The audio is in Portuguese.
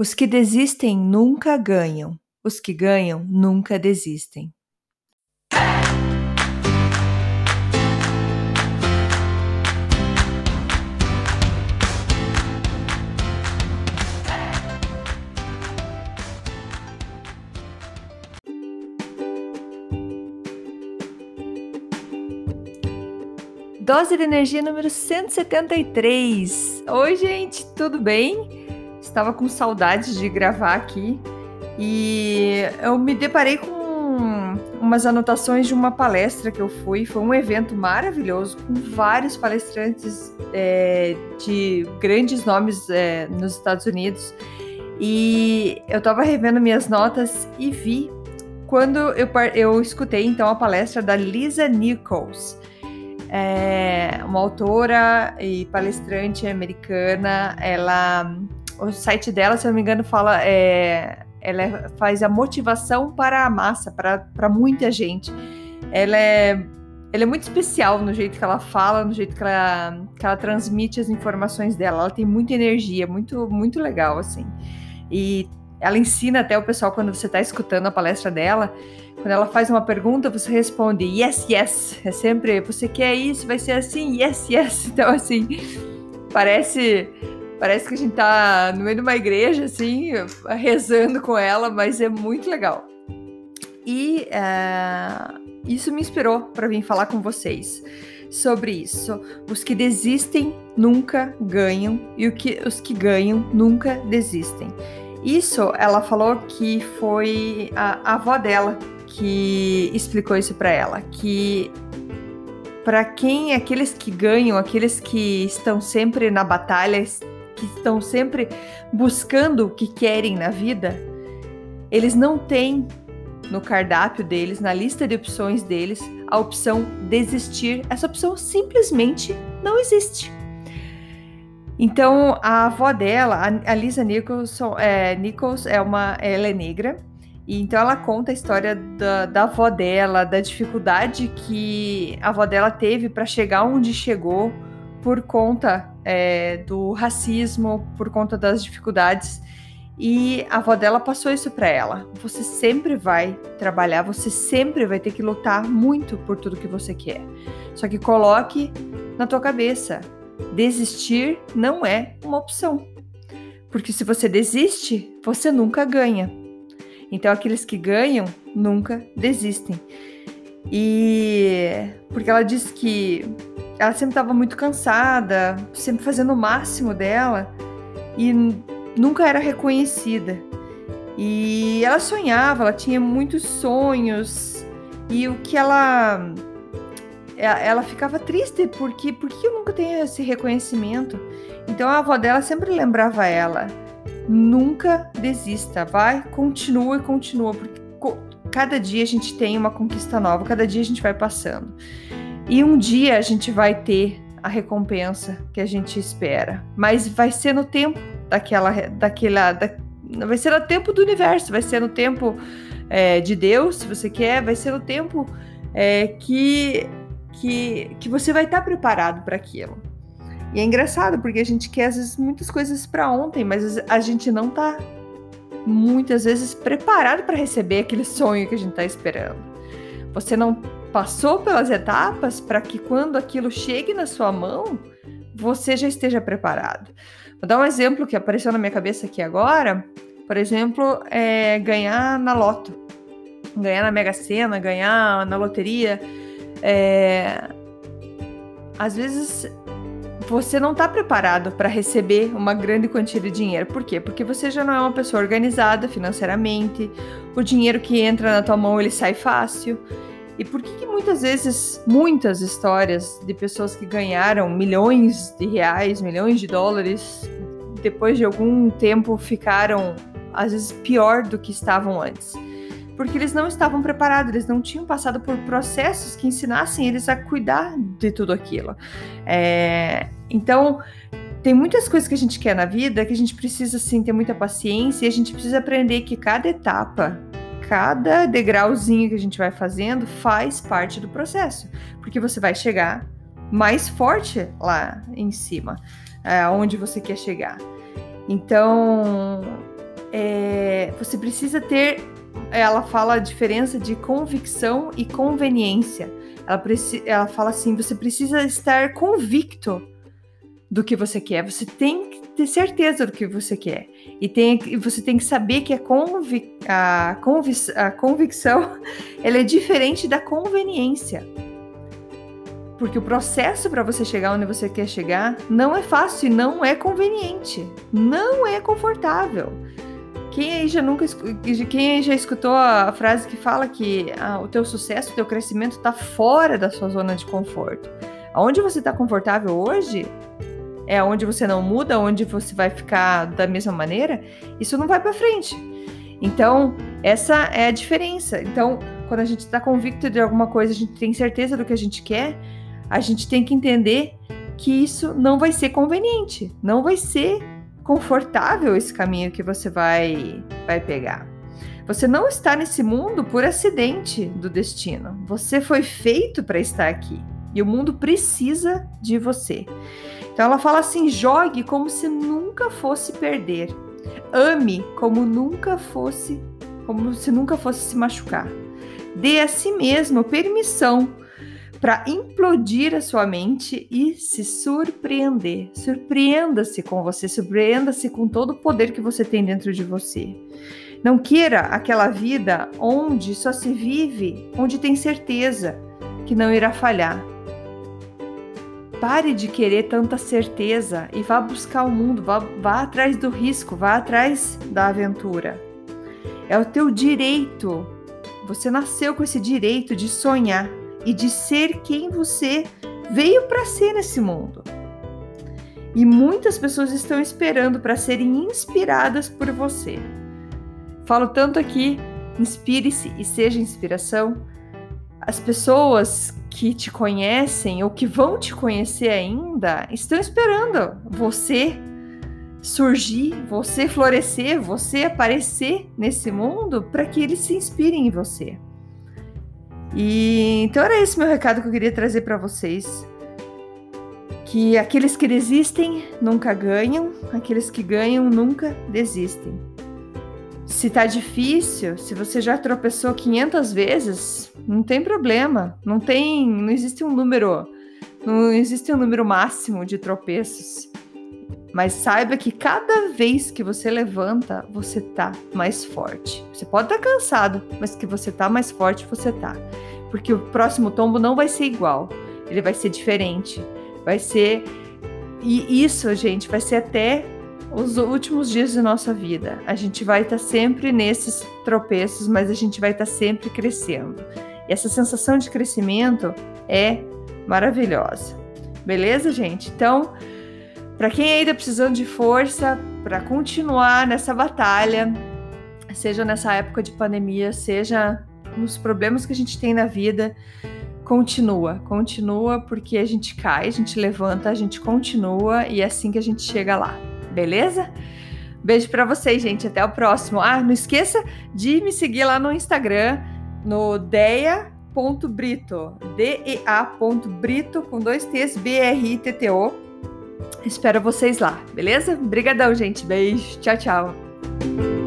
Os que desistem nunca ganham, os que ganham nunca desistem. Dose de energia número 173. Oi, gente, tudo bem? Estava com saudades de gravar aqui e eu me deparei com umas anotações de uma palestra que eu fui. Foi um evento maravilhoso com vários palestrantes é, de grandes nomes é, nos Estados Unidos. E eu estava revendo minhas notas e vi quando eu, eu escutei então a palestra da Lisa Nichols. É uma autora e palestrante americana. Ela o site dela, se eu não me engano, fala. É, ela é, faz a motivação para a massa, para muita gente. Ela é, ela é muito especial no jeito que ela fala, no jeito que ela, que ela transmite as informações dela. Ela tem muita energia, muito, muito legal, assim. E ela ensina até o pessoal, quando você está escutando a palestra dela, quando ela faz uma pergunta, você responde yes, yes. É sempre, você quer isso, vai ser assim, yes, yes. Então, assim, parece Parece que a gente tá no meio de uma igreja, assim, rezando com ela, mas é muito legal. E é, isso me inspirou para vir falar com vocês sobre isso. Os que desistem nunca ganham e que, os que ganham nunca desistem. Isso ela falou que foi a, a avó dela que explicou isso para ela, que para quem aqueles que ganham, aqueles que estão sempre na batalha, que estão sempre buscando o que querem na vida, eles não têm no cardápio deles, na lista de opções deles, a opção desistir. Essa opção simplesmente não existe. Então, a avó dela, a Lisa Nicholson, é, Nichols, é uma, ela é negra, e então ela conta a história da, da avó dela, da dificuldade que a avó dela teve para chegar onde chegou por conta é, do racismo, por conta das dificuldades. E a avó dela passou isso para ela. Você sempre vai trabalhar, você sempre vai ter que lutar muito por tudo que você quer. Só que coloque na tua cabeça, desistir não é uma opção. Porque se você desiste, você nunca ganha. Então aqueles que ganham nunca desistem. E porque ela diz que ela sempre estava muito cansada, sempre fazendo o máximo dela e nunca era reconhecida. E ela sonhava, ela tinha muitos sonhos e o que ela ela ficava triste porque por que eu nunca tenho esse reconhecimento? Então a avó dela sempre lembrava ela: nunca desista, vai, continua e continua, porque cada dia a gente tem uma conquista nova, cada dia a gente vai passando. E um dia a gente vai ter a recompensa que a gente espera, mas vai ser no tempo daquela, daquela, da, vai ser no tempo do universo, vai ser no tempo é, de Deus, se você quer, vai ser no tempo é, que, que, que você vai estar preparado para aquilo. E é engraçado porque a gente quer às vezes muitas coisas para ontem, mas a gente não está muitas vezes preparado para receber aquele sonho que a gente está esperando. Você não passou pelas etapas para que quando aquilo chegue na sua mão, você já esteja preparado. Vou dar um exemplo que apareceu na minha cabeça aqui agora. Por exemplo, é ganhar na loto, ganhar na Mega Sena, ganhar na loteria. É... Às vezes você não está preparado para receber uma grande quantia de dinheiro. Por quê? Porque você já não é uma pessoa organizada financeiramente. O dinheiro que entra na tua mão ele sai fácil. E por que, que, muitas vezes, muitas histórias de pessoas que ganharam milhões de reais, milhões de dólares, depois de algum tempo ficaram, às vezes, pior do que estavam antes? Porque eles não estavam preparados, eles não tinham passado por processos que ensinassem eles a cuidar de tudo aquilo. É, então, tem muitas coisas que a gente quer na vida que a gente precisa, sim, ter muita paciência e a gente precisa aprender que cada etapa cada degrauzinho que a gente vai fazendo faz parte do processo, porque você vai chegar mais forte lá em cima, é, onde você quer chegar. Então, é, você precisa ter. Ela fala a diferença de convicção e conveniência. Ela, ela fala assim: você precisa estar convicto do que você quer. Você tem que ter certeza do que você quer. E tem, você tem que saber que a, convic, a, convic, a convicção ela é diferente da conveniência. Porque o processo para você chegar onde você quer chegar não é fácil e não é conveniente. Não é confortável. Quem aí já nunca quem já escutou a frase que fala que ah, o teu sucesso, o teu crescimento está fora da sua zona de conforto. Aonde você está confortável hoje é onde você não muda, onde você vai ficar da mesma maneira, isso não vai para frente. Então, essa é a diferença. Então, quando a gente está convicto de alguma coisa, a gente tem certeza do que a gente quer, a gente tem que entender que isso não vai ser conveniente, não vai ser confortável esse caminho que você vai vai pegar. Você não está nesse mundo por acidente do destino. Você foi feito para estar aqui e o mundo precisa de você. Então ela fala assim: jogue como se nunca fosse perder. Ame como nunca fosse, como se nunca fosse se machucar. Dê a si mesmo permissão para implodir a sua mente e se surpreender. Surpreenda-se com você, surpreenda-se com todo o poder que você tem dentro de você. Não queira aquela vida onde só se vive, onde tem certeza que não irá falhar. Pare de querer tanta certeza e vá buscar o mundo, vá, vá atrás do risco, vá atrás da aventura. É o teu direito. Você nasceu com esse direito de sonhar e de ser quem você veio para ser nesse mundo. E muitas pessoas estão esperando para serem inspiradas por você. Falo tanto aqui, inspire-se e seja inspiração. As pessoas que te conhecem ou que vão te conhecer ainda estão esperando você surgir, você florescer, você aparecer nesse mundo para que eles se inspirem em você. E então era esse meu recado que eu queria trazer para vocês. Que aqueles que desistem nunca ganham, aqueles que ganham nunca desistem. Se tá difícil, se você já tropeçou 500 vezes, não tem problema. Não tem, não existe um número, não existe um número máximo de tropeços. Mas saiba que cada vez que você levanta, você tá mais forte. Você pode estar tá cansado, mas que você tá mais forte, você tá. Porque o próximo tombo não vai ser igual. Ele vai ser diferente. Vai ser e isso, gente, vai ser até os últimos dias de nossa vida. A gente vai estar tá sempre nesses tropeços, mas a gente vai estar tá sempre crescendo. E essa sensação de crescimento é maravilhosa. Beleza, gente? Então, para quem ainda precisando de força para continuar nessa batalha, seja nessa época de pandemia, seja nos problemas que a gente tem na vida, continua, continua porque a gente cai, a gente levanta, a gente continua e é assim que a gente chega lá beleza? Beijo para vocês, gente. Até o próximo. Ah, não esqueça de me seguir lá no Instagram, no deia.brito, D-E-A.brito, com dois T's, B-R-I-T-T-O. Espero vocês lá, beleza? Obrigadão, gente. Beijo. Tchau, tchau.